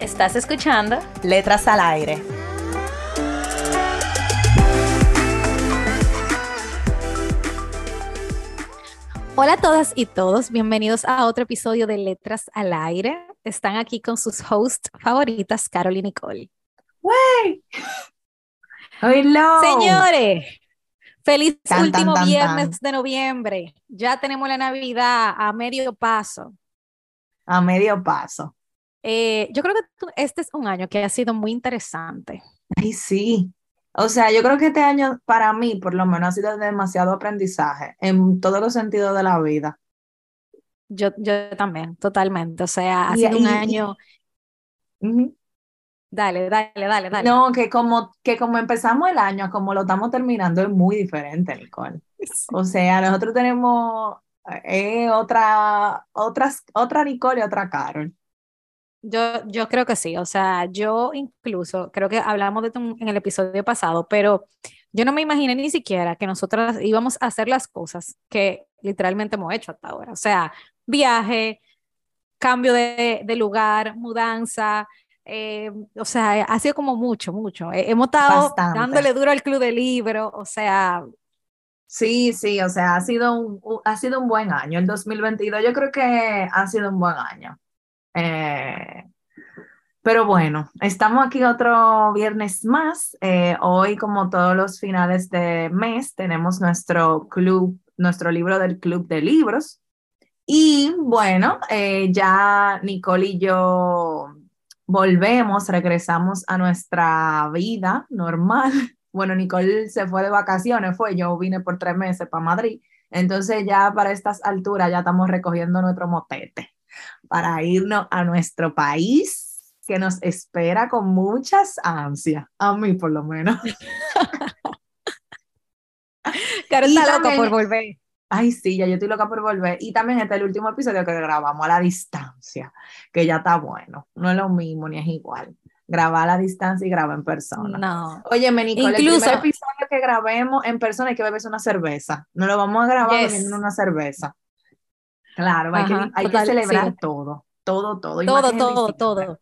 ¿Estás escuchando? Letras al aire. Hola a todas y todos, bienvenidos a otro episodio de Letras al Aire. Están aquí con sus hosts favoritas, Carol y Nicole. ¡Wey! ¡Hello! Señores, feliz último viernes de noviembre. Ya tenemos la Navidad a medio paso. A medio paso. Eh, yo creo que este es un año que ha sido muy interesante. Ay, sí. O sea, yo creo que este año para mí, por lo menos, ha sido demasiado aprendizaje en todos los sentidos de la vida. Yo, yo también, totalmente. O sea, ha sido un año. Dale, dale, dale, dale. No, que como, que como empezamos el año, como lo estamos terminando, es muy diferente, Nicole. O sea, nosotros tenemos eh, otra, otras, otra Nicole y otra Carol. Yo, yo creo que sí, o sea, yo incluso, creo que hablamos de esto en el episodio pasado, pero yo no me imaginé ni siquiera que nosotras íbamos a hacer las cosas que literalmente hemos hecho hasta ahora. O sea, viaje, cambio de, de lugar, mudanza, eh, o sea, ha sido como mucho, mucho. Hemos estado dándole duro al club de libro, o sea. Sí, sí, o sea, ha sido un, ha sido un buen año. El 2022 yo creo que ha sido un buen año. Eh, pero bueno, estamos aquí otro viernes más. Eh, hoy, como todos los finales de mes, tenemos nuestro club, nuestro libro del club de libros. Y bueno, eh, ya Nicole y yo volvemos, regresamos a nuestra vida normal. Bueno, Nicole se fue de vacaciones, fue, yo vine por tres meses para Madrid. Entonces ya para estas alturas ya estamos recogiendo nuestro motete para irnos a nuestro país que nos espera con muchas ansias, a mí por lo menos. Caro está loca por volver. Ay, sí, ya yo estoy loca por volver. Y también este es el último episodio que grabamos a la distancia, que ya está bueno. No es lo mismo ni es igual. Grabar a la distancia y grabar en persona. No. Oye, Nicole, Incluso... el primer episodio que grabemos en persona hay que beberse una cerveza. No lo vamos a grabar bebiendo una cerveza. Claro, hay, que, celebrar todo, todo, todo. Todo, todo, todo.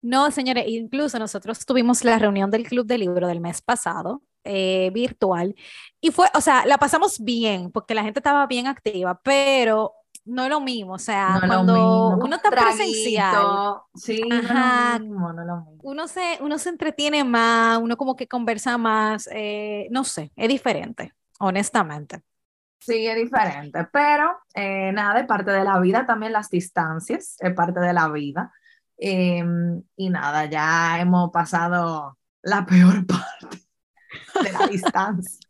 No, señores, incluso nosotros tuvimos la reunión del Club de Libro del mes pasado, eh, virtual, y fue, o sea, la pasamos bien, porque la gente estaba bien activa, pero no es lo mismo, o sea, cuando uno está presencial, sí, no, mismo, no lo mismo. Uno, se, uno se entretiene más, uno como que conversa más, eh, no sé, es diferente, honestamente. Sí, es diferente, pero eh, nada, es parte de la vida, también las distancias, es parte de la vida. Em, y nada, ya hemos pasado la peor parte de la distancia.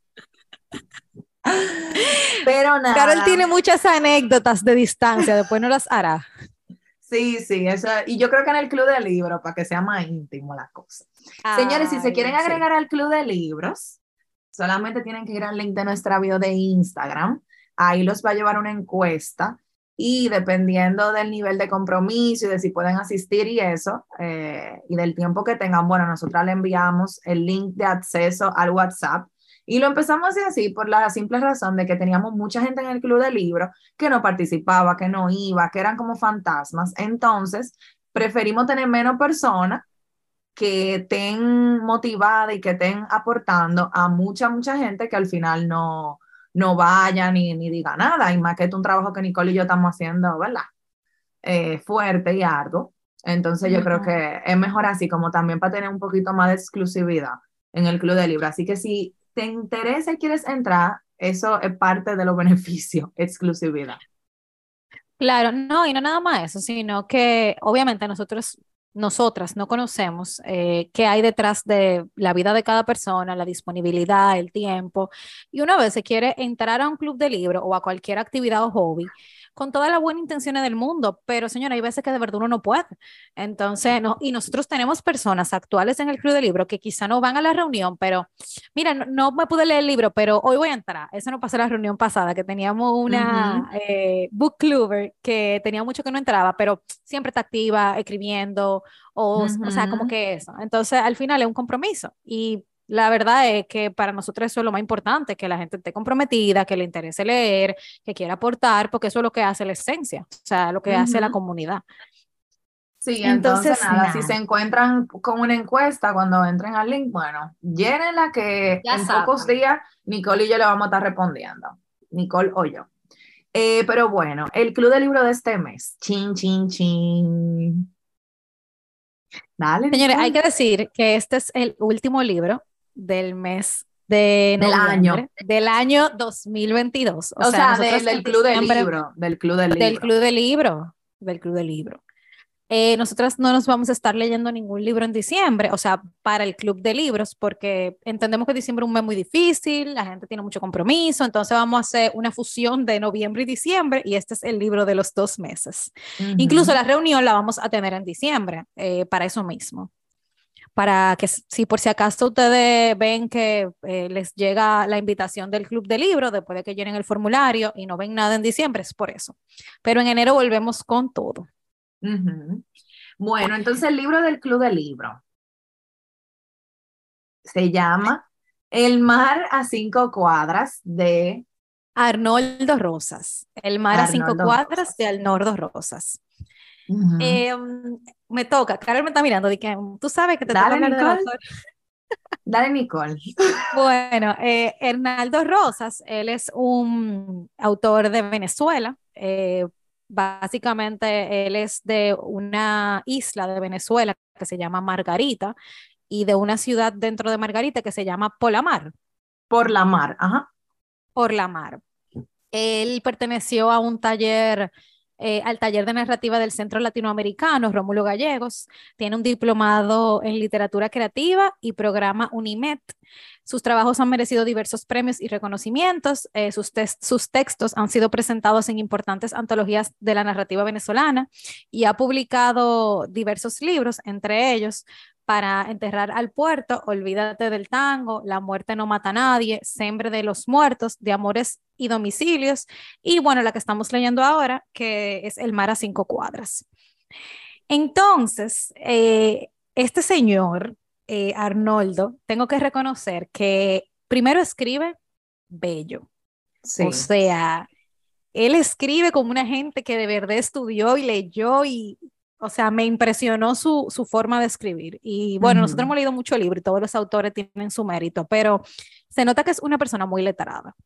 Pero nada. Carol tiene muchas anécdotas de distancia, después no las hará. Sí, sí, eso, y yo creo que en el club de libros, para que sea más íntimo la cosa. Señores, si se quieren agregar al club de libros, Solamente tienen que ir al link de nuestra bio de Instagram. Ahí los va a llevar una encuesta y dependiendo del nivel de compromiso y de si pueden asistir y eso, eh, y del tiempo que tengan, bueno, nosotros le enviamos el link de acceso al WhatsApp y lo empezamos así por la simple razón de que teníamos mucha gente en el club de libro que no participaba, que no iba, que eran como fantasmas. Entonces, preferimos tener menos personas que estén motivadas y que estén aportando a mucha, mucha gente que al final no, no vaya ni, ni diga nada. Y más que es un trabajo que Nicole y yo estamos haciendo, ¿verdad? Eh, fuerte y arduo. Entonces yo creo que es mejor así, como también para tener un poquito más de exclusividad en el Club de Libro. Así que si te interesa y quieres entrar, eso es parte de los beneficios, exclusividad. Claro, no, y no nada más eso, sino que obviamente nosotros nosotras no conocemos eh, qué hay detrás de la vida de cada persona, la disponibilidad, el tiempo. Y una vez se quiere entrar a un club de libro o a cualquier actividad o hobby, con toda la buena intención del mundo, pero señora, hay veces que de verdad uno no puede. Entonces, no, y nosotros tenemos personas actuales en el club de libro que quizá no van a la reunión, pero mira, no, me pude leer el libro, pero hoy voy a entrar. Eso no pasó en la reunión pasada, que teníamos una eh, book cluber que tenía mucho que no entraba, pero siempre está activa, escribiendo, o, o sea, como que eso. Entonces, al final es un compromiso y la verdad es que para nosotros eso es lo más importante, que la gente esté comprometida, que le interese leer, que quiera aportar, porque eso es lo que hace la esencia, o sea, lo que hace la comunidad. Sí, entonces, nada, si se encuentran con una encuesta cuando entren al link, bueno, llénenla que en pocos días Nicole y yo le vamos a estar respondiendo. Nicole o yo. Eh, pero bueno, el club de libro de este mes. Chin, chin, chin. Dale. Señores, hay que decir que este es el último libro del mes de del año. del año 2022 o, sea, del, club del libro del club del libro. del club del libro del club del libro eh, nosotras no nos vamos a estar leyendo ningún libro en diciembre, o sea, para el club de libros, porque entendemos que diciembre es un mes muy difícil, la gente tiene mucho compromiso, entonces vamos a hacer una fusión de noviembre y diciembre y este es el libro de los dos meses. Incluso la reunión la vamos a tener en diciembre, eh, para eso mismo para que si por si acaso ustedes ven que eh, les llega la invitación del club de libro después de que llenen el formulario y no ven nada en diciembre, es por eso. Pero en enero volvemos con todo. Bueno, entonces el libro del club de libro se llama El mar a cinco cuadras de Arnoldo Rosas. El mar a cinco cuadras de Arnoldo Rosas. Em, me toca, Carol me está mirando, que tú sabes que te Dale, toca Nicole. Dale, Nicole. Bueno, eh, Hernaldo Rosas, él es un autor de Venezuela. Eh, básicamente, él es de una isla de Venezuela que se llama Margarita y de una ciudad dentro de Margarita que se llama Polamar. Por la mar, ajá. Por la mar. Él perteneció a un taller eh, al taller de narrativa del Centro Latinoamericano, Rómulo Gallegos. Tiene un diplomado en literatura creativa y programa UNIMED. Sus trabajos han merecido diversos premios y reconocimientos. Eh, sus, sus textos han sido presentados en importantes antologías de la narrativa venezolana y ha publicado diversos libros, entre ellos para enterrar al puerto, olvídate del tango, la muerte no mata a nadie, sembre de los muertos, de amores y domicilios, y bueno, la que estamos leyendo ahora, que es El mar a cinco cuadras. Entonces, eh, este señor, eh, Arnoldo, tengo que reconocer que primero escribe bello. O sea, él escribe como una gente que de verdad estudió y leyó y, o sea, me impresionó su, su forma de escribir. Y bueno, nosotros hemos leído mucho libro y todos los autores tienen su mérito, pero se nota que es una persona muy letrada.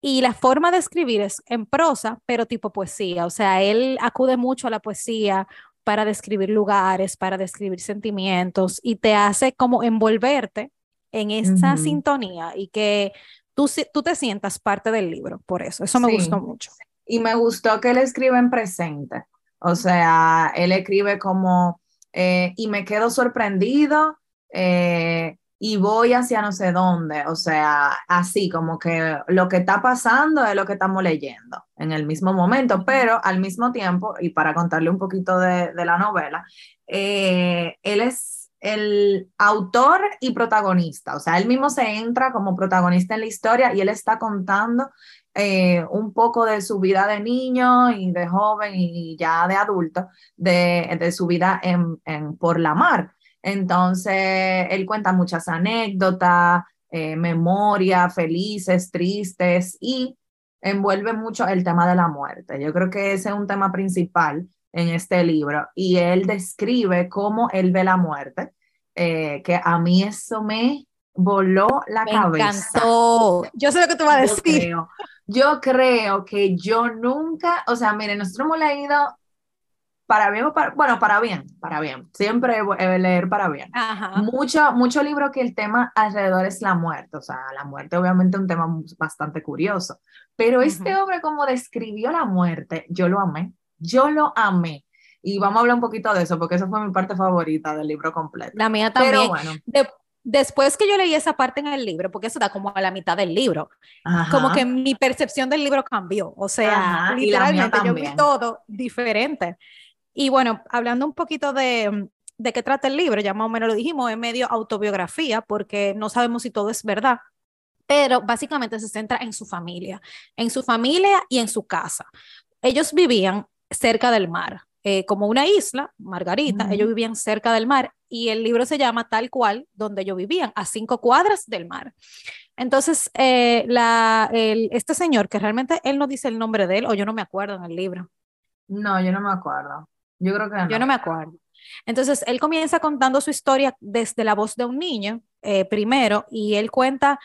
Y la forma de escribir es en prosa, pero tipo poesía. O sea, él acude mucho a la poesía para describir lugares, para describir sentimientos y te hace como envolverte en esa sintonía y que tú, tú te sientas parte del libro. Por eso, eso me gustó mucho. Y me gustó que él escribe en presente. O sea, él escribe como, eh, y me quedo sorprendido eh, y voy hacia no sé dónde. O sea, así como que lo que está pasando es lo que estamos leyendo en el mismo momento, pero al mismo tiempo, y para contarle un poquito de, la novela, eh, él es el autor y protagonista, o sea, él mismo se entra como protagonista en la historia y él está contando eh, un poco de su vida de niño y de joven y ya de adulto, de, su vida en, por la mar. Entonces, él cuenta muchas anécdotas, eh, memorias felices, tristes y envuelve mucho el tema de la muerte. Yo creo que ese es un tema principal en este libro y él describe cómo él ve la muerte, eh, que a mí eso me voló la cabeza. Me encantó. Yo sé lo que tú vas a decir. Yo creo que yo nunca, o sea, miren, nosotros hemos leído para bien o para, bueno, para bien, para bien, siempre leer para bien. Mucho, mucho libro que el tema alrededor es la muerte, o sea, la muerte obviamente es un tema bastante curioso, pero este hombre como describió la muerte, yo lo amé, yo lo amé. Y vamos a hablar un poquito de eso, porque esa fue mi parte favorita del libro completo. La mía también. Pero bueno. Después que yo leí esa parte en el libro, porque eso da como a la mitad del libro, como que mi percepción del libro cambió. O sea, literalmente yo vi todo diferente. Y bueno, hablando un poquito de, de qué trata el libro, ya más o menos lo dijimos, es medio autobiografía, porque no sabemos si todo es verdad, pero básicamente se centra en su familia, en su familia y en su casa. Ellos vivían cerca del mar, eh, como una isla, Margarita, ellos vivían cerca del mar y el libro se llama tal cual donde ellos vivían, a cinco cuadras del mar. Entonces, eh, la, este señor, que realmente él no dice el nombre de él, o yo no me acuerdo en el libro. No, yo no me acuerdo. Yo creo que no. Yo no me acuerdo. Entonces, él comienza contando su historia desde la voz de un niño, eh, primero, y él cuenta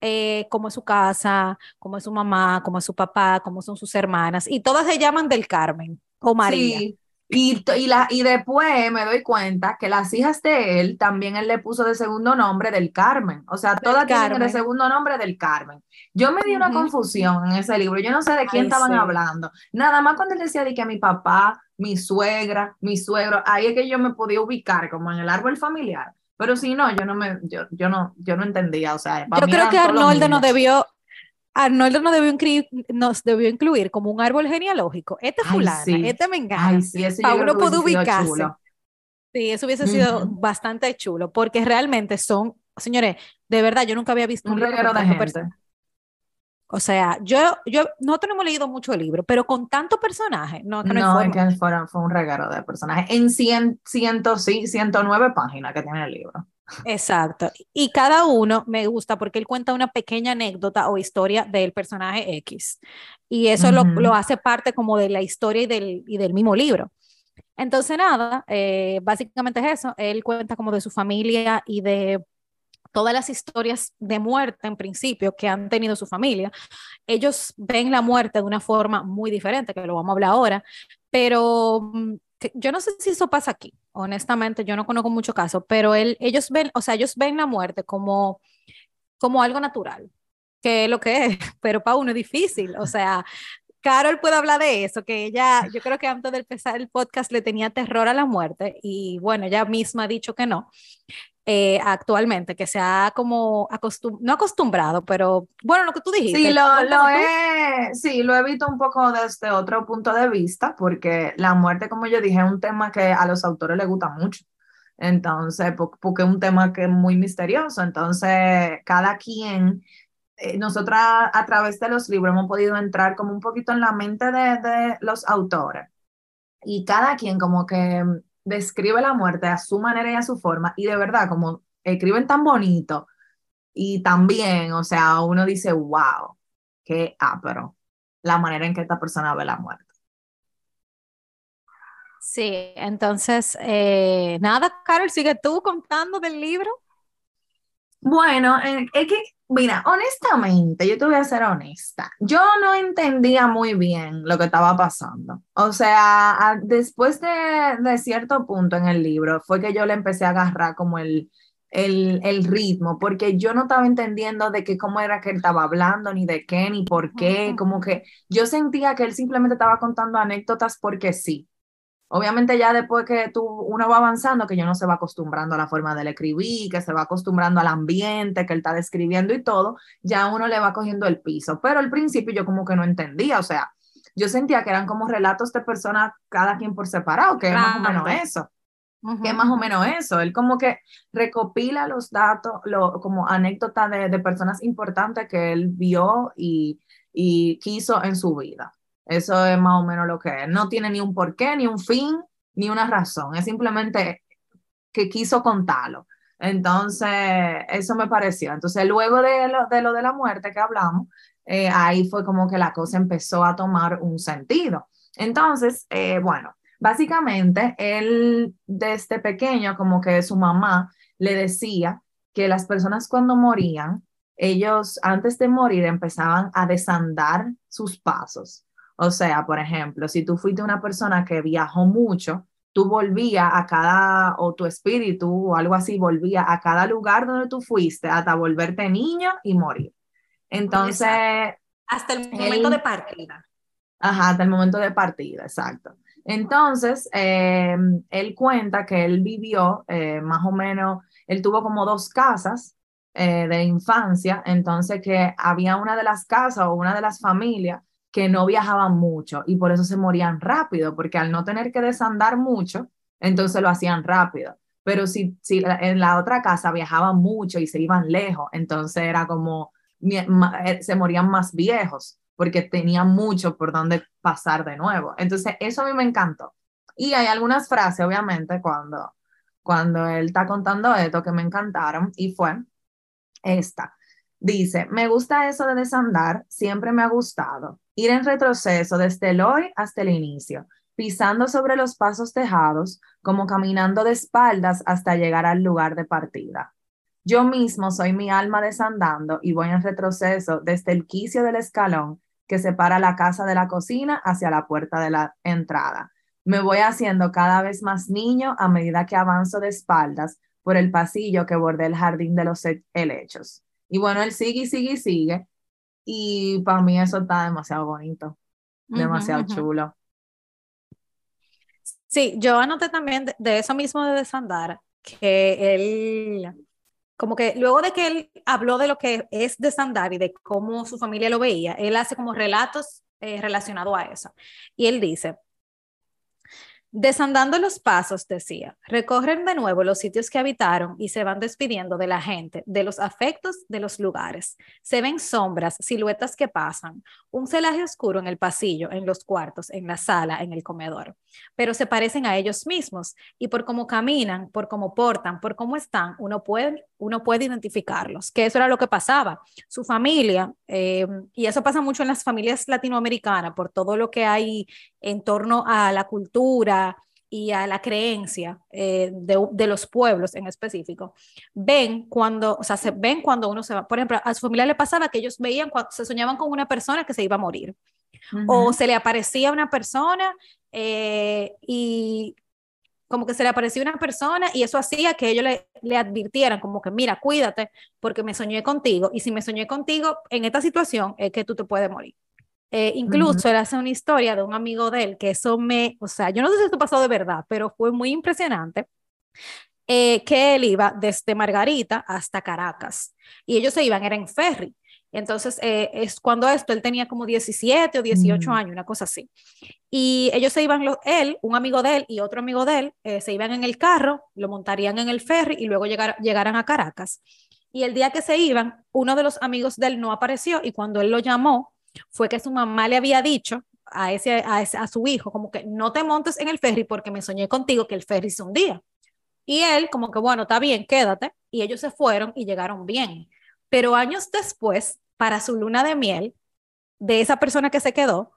eh, cómo es su casa, cómo es su mamá, cómo es su papá, cómo son sus hermanas, y todas se llaman del Carmen o María. Sí. Y, y, la, y después me doy cuenta que las hijas de él también él le puso de segundo nombre del Carmen. O sea, todas tienen de segundo nombre del Carmen. Yo me di una confusión en ese libro. Yo no sé de quién estaban hablando. Nada más cuando él decía de que mi papá, mi suegra, mi suegro, ahí es que yo me podía ubicar como en el árbol familiar. Pero si no, yo no me, yo, yo no, yo no entendía. O sea, yo creo que Arnoldo no debió, Arnoldo no debió incluir, nos debió incluir como un árbol genealógico. Este fulano, este me encanta. Sí, uno puede ubicarse. Sí, eso hubiese sido bastante chulo, porque realmente son, señores, de verdad, yo nunca había visto un, un reguero de gente. O sea, yo, yo, nosotros no hemos leído mucho el libro, pero con tanto personaje, no, no, es que fue, un regalo de personajes en 100, 100, sí, 109 páginas que tiene el libro. Exacto. Y cada uno me gusta porque él cuenta una pequeña anécdota o historia del personaje X. Y eso lo, lo, hace parte como de la historia y del, y del mismo libro. Entonces, nada, eh, básicamente es eso. Él cuenta como de su familia y de todas las historias de muerte en principio que han tenido su familia, ellos ven la muerte de una forma muy diferente, que lo vamos a hablar ahora, pero mm, yo no sé si eso pasa aquí, honestamente, yo no conozco mucho caso, pero él, ellos ven, o sea, ellos ven la muerte como, como algo natural, que es lo que es, pero para uno es difícil, o sea, Carol puede hablar de eso, que ella, yo creo que antes de empezar el podcast le tenía terror a la muerte y bueno, ella misma ha dicho que no. Eh, actualmente, que se ha como acostum no acostumbrado, pero bueno, lo que tú dijiste. Sí, lo, lo he, sí, lo he visto un poco desde otro punto de vista, porque la muerte, como yo dije, es un tema que a los autores les gusta mucho. Entonces, porque es un tema que es muy misterioso. Entonces, cada quien, eh, nosotras a través de los libros hemos podido entrar como un poquito en la mente de, de los autores. Y cada quien como que describe la muerte a su manera y a su forma, y de verdad, como escriben tan bonito y también, o sea, uno dice, wow, qué pero la manera en que esta persona ve la muerte. Sí, entonces, eh, nada, Carol, sigue tú contando del libro. Bueno, eh, es que Mira, honestamente, yo te voy a ser honesta. Yo no entendía muy bien lo que estaba pasando. O sea, después de, de, cierto punto en el libro, fue que yo le empecé a agarrar como el, el, el, ritmo, porque yo no estaba entendiendo de qué, cómo era que él estaba hablando, ni de qué, ni por qué. Como que yo sentía que él simplemente estaba contando anécdotas porque sí. Obviamente ya después que tú, uno va avanzando, que yo no se va acostumbrando a la forma de escribir, que se va acostumbrando al ambiente que él está describiendo y todo, ya uno le va cogiendo el piso. Pero al principio yo como que no entendía, o sea, yo sentía que eran como relatos de personas, cada quien por separado, que es más o menos eso. Que es más o menos eso. Él como que recopila los datos, lo, como anécdotas de, de personas importantes que él vio y, y quiso en su vida. Eso es más o menos lo que es. No tiene ni un porqué, ni un fin, ni una razón. Es simplemente que quiso contarlo. Entonces, eso me pareció. Entonces, luego de lo de, la muerte que hablamos, eh, ahí fue como que la cosa empezó a tomar un sentido. Entonces, eh, bueno, básicamente, él desde pequeño, como que su mamá le decía que las personas cuando morían, ellos antes de morir empezaban a desandar sus pasos. O sea, por ejemplo, si tú fuiste una persona que viajó mucho, tú volvías a cada, o tu espíritu o algo así, volvía a cada lugar donde tú fuiste hasta volverte niño y morir. Entonces... Hasta el momento de partida. Ajá, hasta el momento de partida, exacto. Entonces, eh, él cuenta que él vivió eh, más o menos, él tuvo como dos casas eh, de infancia, entonces que había una de las casas o una de las familias que no viajaban mucho y por eso se morían rápido, porque al no tener que desandar mucho, entonces lo hacían rápido. Pero si, si en la otra casa viajaban mucho y se iban lejos, entonces era como, se morían más viejos porque tenía mucho por donde pasar de nuevo. Entonces, eso a mí me encantó. Y hay algunas frases, obviamente, cuando, cuando él está contando esto que me encantaron y fue esta. Dice, me gusta eso de desandar, siempre me ha gustado. Ir en retroceso desde el hoy hasta el inicio, pisando sobre los pasos tejados, como caminando de espaldas hasta llegar al lugar de partida. Yo mismo soy mi alma desandando y voy en retroceso desde el quicio del escalón que separa la casa de la cocina hacia la puerta de la entrada. Me voy haciendo cada vez más niño a medida que avanzo de espaldas por el pasillo que bordea el jardín de los helechos. Y bueno, él sigue y sigue y sigue. Y para mí eso está demasiado bonito, demasiado chulo. Sí, yo anoté también de, eso mismo de desandar, que él, como que luego de que él habló de lo que es desandar y de cómo su familia lo veía, él hace como relatos eh, relacionados a eso. Y él dice, Desandando los pasos, decía, recorren de nuevo los sitios que habitaron y se van despidiendo de la gente, de los afectos, de los lugares. Se ven sombras, siluetas que pasan, un celaje oscuro en el pasillo, en los cuartos, en la sala, en el comedor. Pero se parecen a ellos mismos y por cómo caminan, por cómo portan, por cómo están, uno puede, identificarlos, que eso era lo que pasaba. Su familia, eh, y eso pasa mucho en las familias latinoamericanas, por todo lo que hay en torno a la cultura, y a la creencia eh, de, los pueblos en específico, ven cuando, o sea, se ven cuando uno se va. Por ejemplo, a su familia le pasaba que ellos veían, cuando, se soñaban con una persona que se iba a morir. O se le aparecía una persona eh, y como que se le aparecía una persona y eso hacía que ellos le, le, advirtieran como que, mira, cuídate porque me soñé contigo y si me soñé contigo en esta situación es que tú te puedes morir. Eh, incluso él hace una historia de un amigo de él, que eso me, o sea, yo no sé si esto pasó de verdad, pero fue muy impresionante, eh, que él iba desde Margarita hasta Caracas y ellos se iban, era en ferry. Entonces, eh, es cuando esto, él tenía como 17 o 18 mm. años, una cosa así. Y ellos se iban, él, un amigo de él y otro amigo de él, se iban en el carro, lo montarían en el ferry y luego llegar, llegaran a Caracas. Y el día que se iban, uno de los amigos de él no apareció y cuando él lo llamó, fue que su mamá le había dicho a, ese, a, su hijo, como que no te montes en el ferry porque me soñé contigo que el ferry se hundía. Y él, como que bueno, está bien, quédate. Y ellos se fueron y llegaron bien. Pero años después, para su luna de miel, de esa persona que se quedó,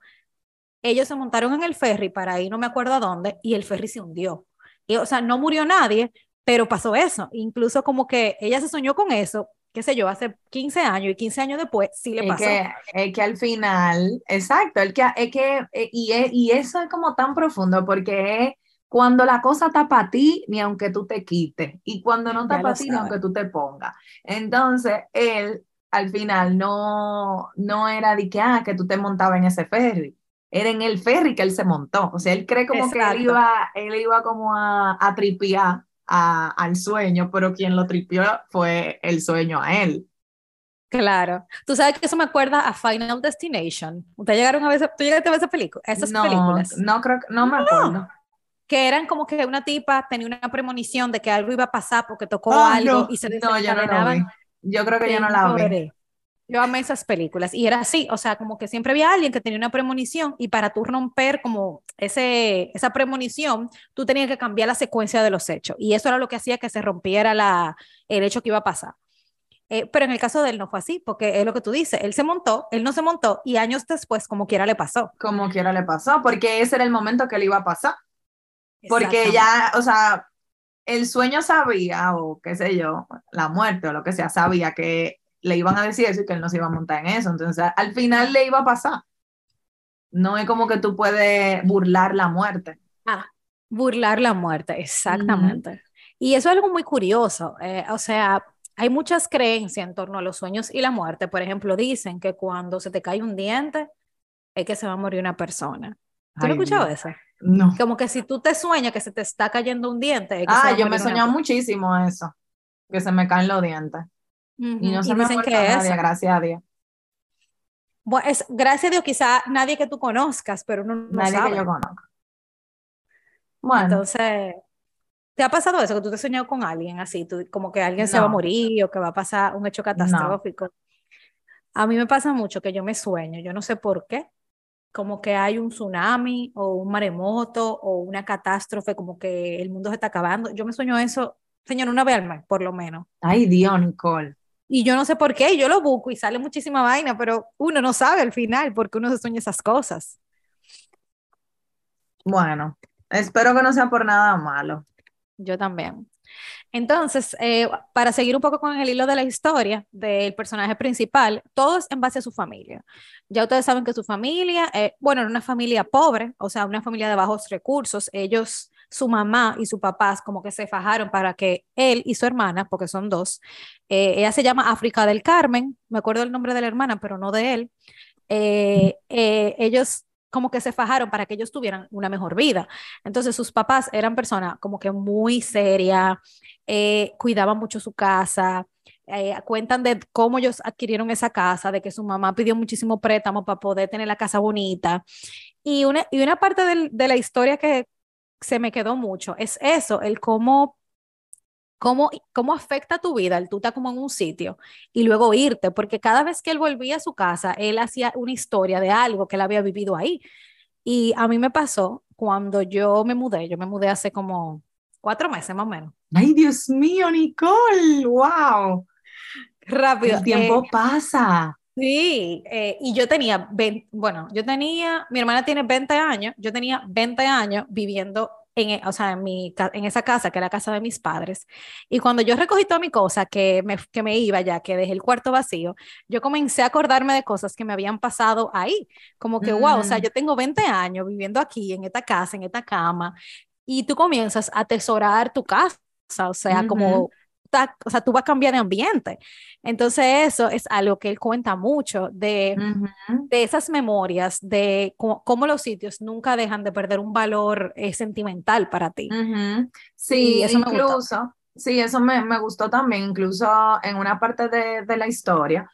ellos se montaron en el ferry para ir, no me acuerdo a dónde, y el ferry se hundió. Y, o sea, no murió nadie, pero pasó eso. Incluso como que ella se soñó con eso, qué sé yo, hace 15 años y 15 años después sí le pasó. Es que, es que al final, exacto, el que, es que, eh, y, y eso es como tan profundo porque es cuando la cosa está para ti, ni aunque tú te quites, y cuando no está para ti, ni aunque tú te pongas. Entonces, él al final no, no era de que, ah, que tú te montabas en ese ferry, era en el ferry que él se montó, o sea, él cree como que él iba, él iba como a, a tripear al sueño, pero quien lo tripió fue el sueño a él. Claro. Tú sabes que eso me acuerda a Final Destination. ¿Ustedes llegaron a ver, ¿tú llegaste a ver esa película? Esas no, películas. No, creo no me acuerdo. Que eran como que una tipa tenía una premonición de que algo iba a pasar porque tocó ah, algo y se desencadenaban. No, yo, yo creo que yo no la vi. Yo amé esas películas y era así, o sea, como que siempre había alguien que tenía una premonición y para tú romper como ese, esa premonición, tú tenías que cambiar la secuencia de los hechos y eso era lo que hacía que se rompiera la, el hecho que iba a pasar. Eh, pero en el caso de él no fue así, porque es lo que tú dices, él se montó, él no se montó y años después, como quiera, le pasó. Como quiera le pasó, porque ese era el momento que le iba a pasar. Porque ya, o sea, el sueño sabía, o qué sé yo, la muerte o lo que sea, sabía que le iban a decir eso y que él no se iba a montar en eso. Entonces, al final le iba a pasar. No es como que tú puedes burlar la muerte. Ah, burlar la muerte, exactamente. Y eso es algo muy curioso. Eh, o sea, hay muchas creencias en torno a los sueños y la muerte. Por ejemplo, dicen que cuando se te cae un diente es que se va a morir una persona. ¿Tú no has escuchado eso? No. Como que si tú te sueñas que se te está cayendo un diente. que Ah, yo me soñaba muchísimo eso, que se me caen los dientes. Y no se me dicen que nadie, gracias a Dios. Bueno, es, gracias a Dios, quizá nadie que tú conozcas, pero uno no nadie sabe. que yo conozca. Bueno, Entonces, ¿te ha pasado eso? Que tú te has soñado con alguien así, tú- como que alguien se va a morir o que va a pasar un hecho catastrófico. A mí me pasa mucho que yo me sueño, yo no sé por qué, como que hay un tsunami o un maremoto o una catástrofe, como que el mundo se está acabando. Yo me sueño eso, señor, una vez al mes, por lo menos. ay Dios, Nicole. Y yo no sé por qué, yo lo busco y sale muchísima vaina, pero uno no sabe al final por qué uno se sueña esas cosas. Bueno, espero que no sea por nada malo. Yo también. Entonces, eh, para seguir un poco con el hilo de la historia del personaje principal, todo es en base a su familia. Ya ustedes saben que su familia, eh, bueno, era una familia pobre, o sea, una familia de bajos recursos. Ellos, su mamá y su papá, como que se fajaron para que él y su hermana, porque son dos, eh, ella se llama África del Carmen, me acuerdo el nombre de la hermana, pero no de él. Eh, eh, ellos como que se fajaron para que ellos tuvieran una mejor vida. Entonces sus papás eran personas como que muy serias, cuidaban mucho su casa, eh, cuentan de cómo ellos adquirieron esa casa, de que su mamá pidió muchísimo préstamo para poder tener la casa bonita. Y una, y una parte de la historia que se me quedó mucho es eso, el cómo, cómo, cómo afecta tu vida el tú estar como en un sitio y luego irte, porque cada vez que él volvía a su casa, él hacía una historia de algo que él había vivido ahí. Y a mí me pasó cuando yo me mudé, yo me mudé hace como cuatro meses más o menos. Ay, Dios mío, Nicole, wow. Rápido. El tiempo eh, pasa. Sí, eh, y yo tenía, 20 bueno, yo tenía, mi hermana tiene 20 años, yo tenía 20 años viviendo en, e- o sea, en, mi, en esa casa, que era la casa de mis padres. Y cuando yo recogí toda mi cosa, que me, que me iba ya, que dejé el cuarto vacío, yo comencé a acordarme de cosas que me habían pasado ahí. Como que, wow, o sea, Mm. yo tengo 20 años viviendo aquí, en esta casa, en esta cama, y tú comienzas a atesorar tu casa, o sea, como Ta- o sea, tú vas a cambiar de ambiente. Entonces eso es algo que él cuenta mucho de, Ujú. de esas memorias, de cómo, los sitios nunca dejan de perder un valor eh, sentimental para ti. Ujú. Sí, Y eso me incluso, sí, eso me, me gustó también, incluso en una parte de, de la historia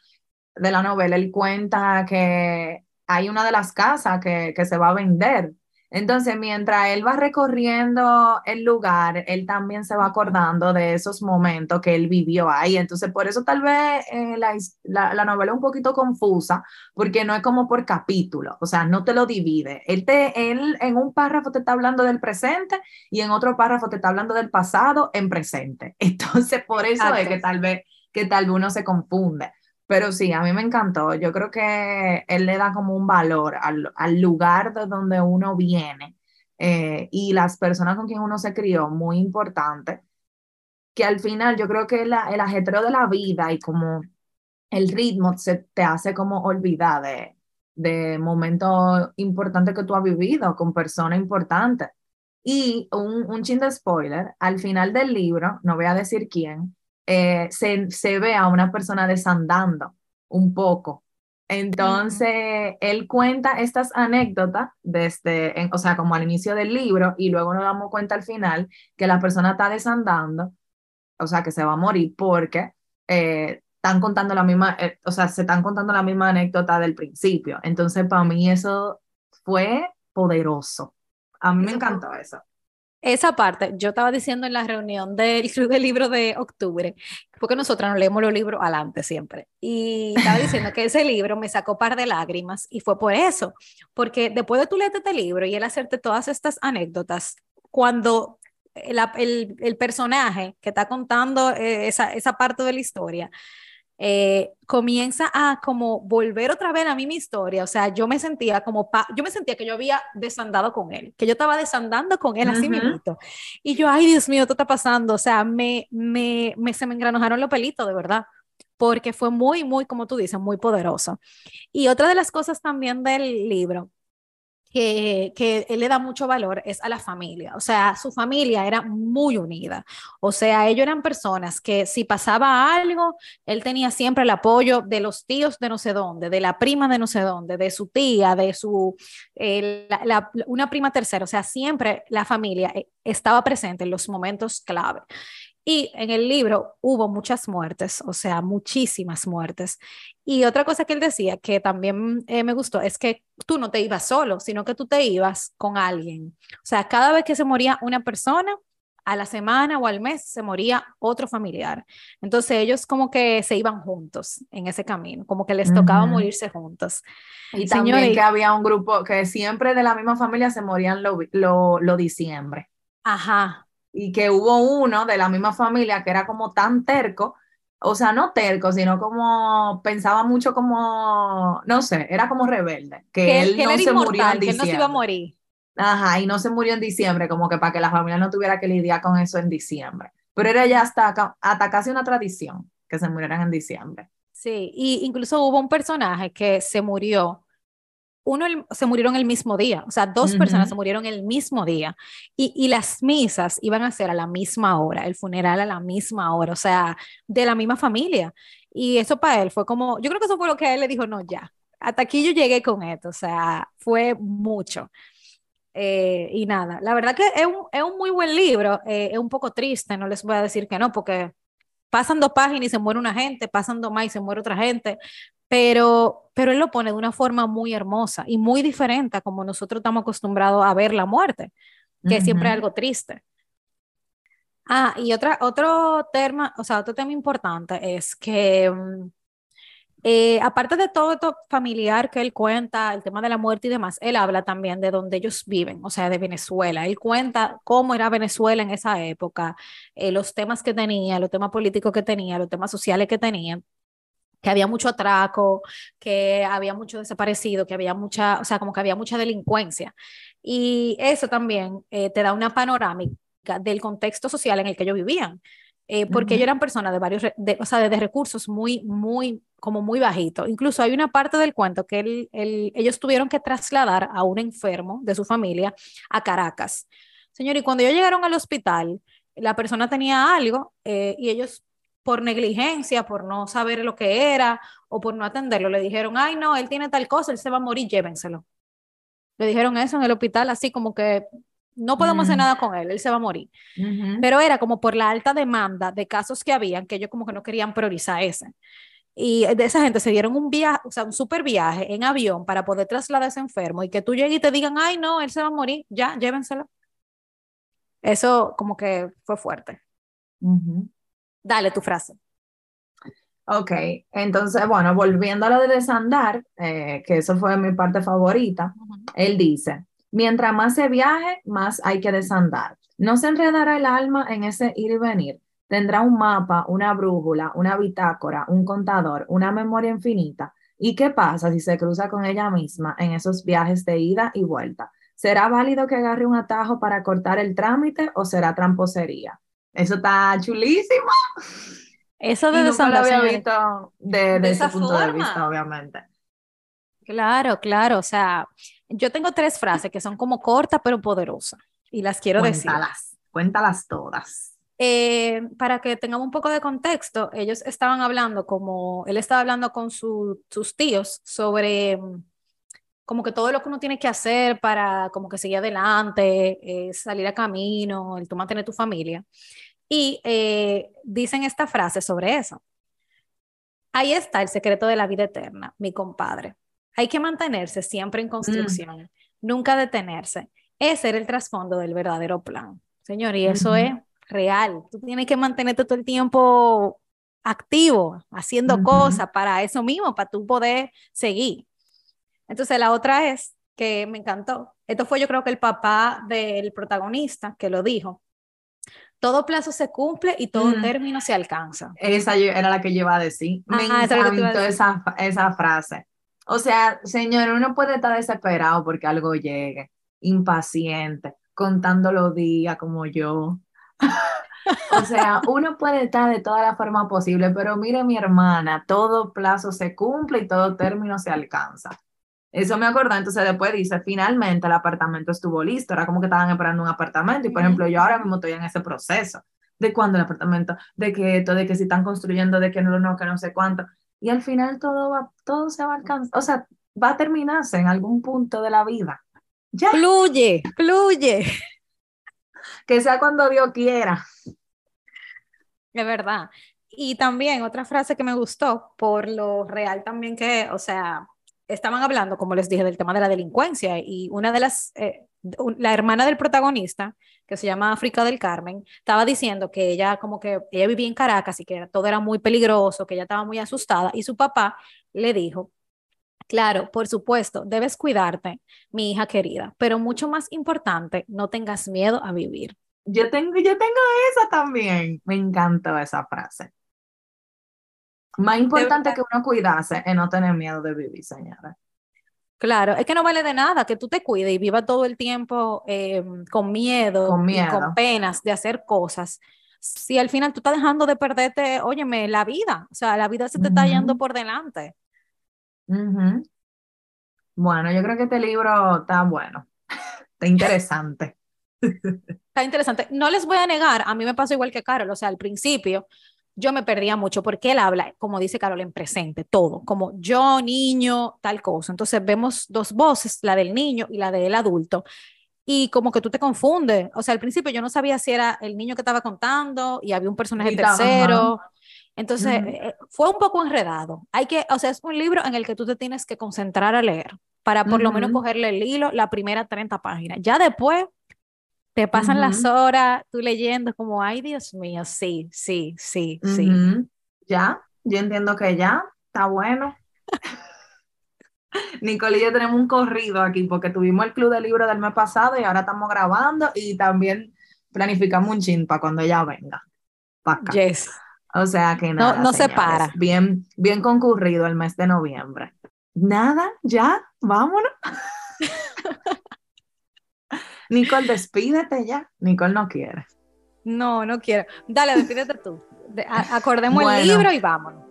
de la novela, él cuenta que hay una de las casas que, que se va a vender. Entonces, mientras él va recorriendo el lugar, él también se va acordando de esos momentos que él vivió ahí. Entonces, por eso tal vez eh, la, la, la novela es un poquito confusa, porque no es como por capítulo, o sea, no te lo divide. Él, te, él en un párrafo te está hablando del presente y en otro párrafo te está hablando del pasado en presente. Entonces, por eso es Exacto. que tal vez, que tal vez uno se confunde. Pero sí, a mí me encantó. Yo creo que él le da como un valor al, al lugar de donde uno viene eh, y las personas con quien uno se crió, muy importante, que al final yo creo que la- el ajetreo de la vida y como el ritmo se te hace como olvidar de, de momentos importantes que tú has vivido con personas importantes. Y un, un chin de spoiler, al final del libro, no voy a decir quién, eh, se, se ve a una persona desandando un poco. Entonces, él cuenta estas anécdotas desde, en- o sea, como al inicio del libro y luego nos damos cuenta al final que la persona está desandando, o sea, que se va a morir porque eh, están contando la misma, eh, o sea, se están contando la misma anécdota del principio. Entonces, para mí eso fue poderoso. A mí me Eso fue- encantó eso. Esa parte, yo estaba diciendo en la reunión del Club del Libro de octubre, porque nosotras nos leemos los libros adelante siempre, y estaba diciendo que ese libro me sacó par de lágrimas y fue por eso, porque después de tú leerte este libro y él hacerte todas estas anécdotas, cuando el, el, el personaje que está contando eh, esa, esa parte de la historia, eh, comienza a como volver otra vez a mí mi historia, o sea, yo me sentía como, pa yo me sentía que yo había desandado con él, que yo estaba desandando con él así Ujú. mismito, y yo, ay Dios mío, ¿qué está pasando? O sea, me, me, me, se me engranojaron los pelitos, de verdad, porque fue muy, muy, como tú dices, muy poderoso. Y otra de las cosas también del libro que, él le da mucho valor es a la familia. O sea, su familia era muy unida. O sea, ellos eran personas que si pasaba algo, él tenía siempre el apoyo de los tíos de no sé dónde, de la prima de no sé dónde, de su tía, de su, eh, una prima tercera. O sea, siempre la familia eh, estaba presente en los momentos clave. Y en el libro hubo muchas muertes, o sea, muchísimas muertes. Y otra cosa que él decía que también eh, me gustó es que tú no te ibas solo, sino que tú te ibas con alguien. O sea, cada vez que se moría una persona, a la semana o al mes se moría otro familiar. Entonces ellos como que se iban juntos en ese camino, como que les tocaba morirse juntos. Y también que había un grupo que siempre de la misma familia se morían lo, lo, lo diciembre. Ajá, y que hubo uno de la misma familia que era como tan terco, o sea, no terco, sino como pensaba mucho como, no sé, era como rebelde, que, él no se murió en diciembre. Que él no se iba a morir. Ajá, y no se murió en diciembre, como que para que la familia no tuviera que lidiar con eso en diciembre. Pero era ya hasta, hasta casi una tradición que se murieran en diciembre. Sí, y incluso hubo un personaje que se murió uno se murieron el mismo día, o sea, dos personas se murieron el mismo día y, y, las misas iban a ser a la misma hora, el funeral a la misma hora, o sea, de la misma familia. Y eso para él fue como, yo creo que eso fue lo que a él le dijo, no, ya, hasta aquí yo llegué con esto, o sea, fue mucho. Eh, y nada, la verdad que es un, es un muy buen libro, eh, es un poco triste, no les voy a decir que no, porque pasan dos páginas y se muere una gente, pasan dos más y se muere otra gente, pero, pero él lo pone de una forma muy hermosa y muy diferente a como nosotros estamos acostumbrados a ver la muerte, que es siempre algo triste. Ah, y otra, otro tema, o sea, otro tema importante es que mm, eh, aparte de todo esto familiar que él cuenta, el tema de la muerte y demás, él habla también de donde ellos viven, o sea, de Venezuela. Él cuenta cómo era Venezuela en esa época, eh, los temas que tenía, los temas políticos que tenía, los temas sociales que tenía que había mucho atraco, que había mucho desaparecido, que había mucha, o sea, como que había mucha delincuencia. Y eso también eh, te da una panorámica del contexto social en el que ellos vivían, eh, porque ellos eran personas de varios, de, o sea, de, recursos muy, muy, como muy bajitos. Incluso hay una parte del cuento que ellos tuvieron que trasladar a un enfermo de su familia a Caracas. Señor, y cuando ellos llegaron al hospital, la persona tenía algo eh, y ellos por negligencia, por no saber lo que era o por no atenderlo. Le dijeron, ay, no, él tiene tal cosa, él se va a morir, llévenselo. Le dijeron eso en el hospital, así como que no podemos hacer mm. nada con él, él se va a morir. Pero era como por la alta demanda de casos que habían, que ellos como que no querían priorizar ese. Y de esa gente se dieron un viaje, o sea, un super viaje en avión para poder trasladar a ese enfermo y que tú llegues y te digan, ay, no, él se va a morir, ya, llévenselo. Eso como que fue fuerte. Dale tu frase. Ok, entonces, bueno, volviendo a lo de desandar, eh, que eso fue mi parte favorita, él dice, mientras más se viaje, más hay que desandar. No se enredará el alma en ese ir y venir. Tendrá un mapa, una brújula, una bitácora, un contador, una memoria infinita. ¿Y qué pasa si se cruza con ella misma en esos viajes de ida y vuelta? ¿Será válido que agarre un atajo para cortar el trámite o será tramposería? Eso está chulísimo. Eso de nunca lo había visto de, ese punto de vista, obviamente. Claro, claro. O sea, yo tengo tres frases que son como cortas pero poderosas y las quiero cuéntalas, decir. Cuéntalas todas. Eh, para que tengamos un poco de contexto, ellos estaban hablando como, él estaba hablando con sus tíos sobre como que todo lo que uno tiene que hacer para como que seguir adelante, eh, salir a camino, el tú mantener tu familia. Y eh, dicen esta frase sobre eso. Ahí está el secreto de la vida eterna, mi compadre. Hay que mantenerse siempre en construcción, mm. nunca detenerse. Ese era el trasfondo del verdadero plan. Señor, y eso es real. Tú tienes que mantenerte todo el tiempo activo, haciendo cosas para eso mismo, para tú poder seguir. Entonces la otra es que me encantó. Esto fue yo creo que el papá del protagonista que lo dijo. Todo plazo se cumple y todo mm. término se alcanza. Esa era la que yo iba a decir. Me encantó esa, esa frase. O sea, señor, uno puede estar desesperado porque algo llegue, impaciente, contando los días como yo. o sea, uno puede estar de toda la forma posible, pero mire mi hermana, todo plazo se cumple y todo término se alcanza. Eso me acordó, entonces después dice, finalmente el apartamento estuvo listo, era como que estaban esperando un apartamento y por ejemplo yo ahora mismo estoy en ese proceso de cuándo el apartamento, de que esto, de que si están construyendo, de que no, no, que no sé cuánto. Y al final todo va, todo se va a alcanzar, o sea, va a terminarse en algún punto de la vida. Ya. Fluye, fluye. Que sea cuando Dios quiera. Es verdad. Y también otra frase que me gustó, por lo real también que, o sea, estaban hablando, como les dije, del tema de la delincuencia y una de las, eh, la hermana del protagonista, que se llama África del Carmen, estaba diciendo que ella como que ella vivía en Caracas y que todo era muy peligroso, que ella estaba muy asustada y su papá le dijo, claro, por supuesto, debes cuidarte, mi hija querida, pero mucho más importante, no tengas miedo a vivir. Yo tengo, yo tengo esa también. Me encantó esa frase. Más importante que uno cuidarse es no tener miedo de vivir, señora. Claro, es que no vale de nada que tú te cuides y vivas todo el tiempo em, con miedo, con y con penas de hacer cosas. Si al final tú estás dejando de perderte, óyeme, la vida, o sea, la vida se te está yendo por delante. Bueno, yo creo que este libro está bueno, está interesante. Está interesante. No les voy a negar, a mí me pasó igual que Carol, o sea, al principio yo me perdía mucho porque él habla, como dice Carol, en presente, todo, como yo, niño, tal cosa. Entonces vemos dos voces, la del niño y la del adulto. Y como que tú te confundes. O sea, al principio yo no sabía si era el niño que estaba contando y había un personaje tercero. Entonces eh, fue un poco enredado. Hay que, o sea, es un libro en el que tú te tienes que concentrar a leer para por lo menos cogerle el hilo la primera 30 páginas. Ya después te pasan las horas tú leyendo como, ay Dios mío, sí, sí, sí, sí. Ya, yo entiendo que ya, está bueno. Nicole y yo tenemos un corrido aquí porque tuvimos el club de libros del mes pasado y ahora estamos grabando y también planificamos un chin para cuando ella venga. Yes. O sea que nada. No, no se para. Bien, bien concurrido el mes de noviembre. Nada, ya, vámonos. Nicole, despídete ya. Nicole no quiere. No, no quiero. Dale, despídete tú. acordemos el libro y vámonos.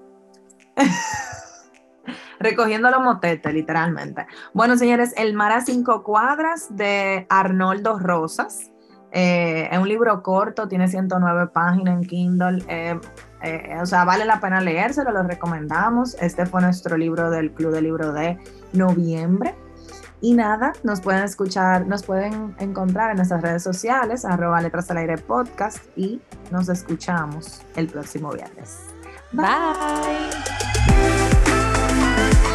Recogiendo los motetes, literalmente. Bueno, señores, El mar a cinco cuadras de Arnoldo Rosas. Eh, es un libro corto, tiene 109 páginas en Kindle. Eh, eh, o sea, vale la pena leérselo, lo recomendamos. Este fue nuestro libro del Club de Libro de noviembre. Y nada, nos pueden escuchar, nos pueden encontrar en nuestras redes sociales, arroba letras al aire podcast y nos escuchamos el próximo viernes. Bye. Bye.